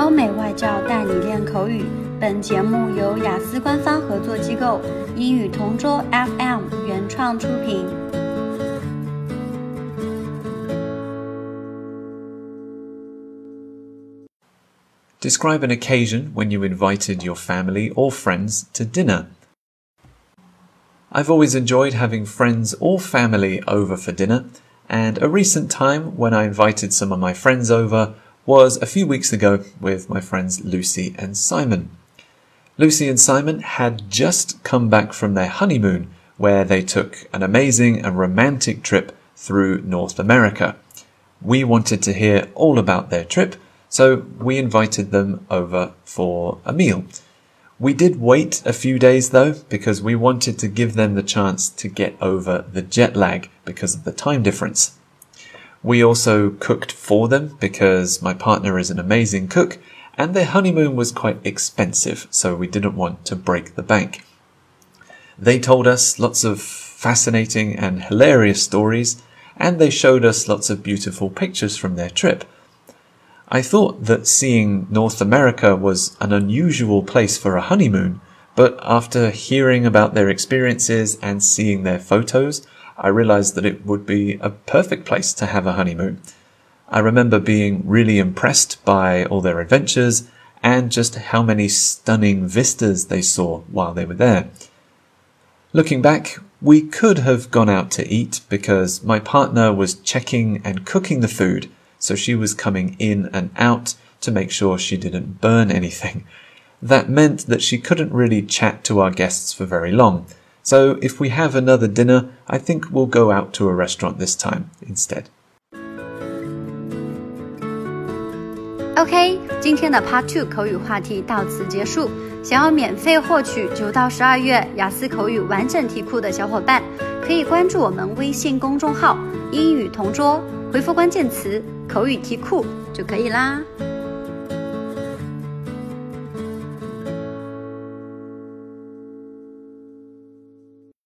欧美外教带你练口语。本节目由雅思官方合作机构英语同桌 FM 原创出品。Describe an occasion when you invited your family or friends to dinner. I've always enjoyed having friends or family over for dinner, and a recent time when I invited some of my friends over was a few weeks ago with my friends Lucy and Simon. Lucy and Simon had just come back from their honeymoon, where they took an amazing and romantic trip through North America. We wanted to hear all about their trip so we invited them over for a meal. We did wait a few days though, because we wanted to give them the chance to get over the jet lag because of the time difference. We also cooked for them because my partner is an amazing cook and their honeymoon was quite expensive, so we didn't want to break the bank. They told us lots of fascinating and hilarious stories, and they showed us lots of beautiful pictures from their trip. I thought that seeing North America was an unusual place for a honeymoon, but after hearing about their experiences and seeing their photos, I realized that it would be a perfect place to have a honeymoon. I remember being really impressed by all their adventures and just how many stunning vistas they saw while they were there. Looking back, we could have gone out to eat because my partner was checking and cooking the food so she was coming in and out to make sure she didn't burn anything. That meant that she couldn't really chat to our guests for very long. So if we have another dinner, I think we'll go out to a restaurant this time instead. OK，今天的 Part Two 口语话题到此结束。想要免费获取九到十二月雅思口语完整题库的小伙伴，可以关注我们微信公众号“英语同桌”，回复关键词。口语题库就可以啦。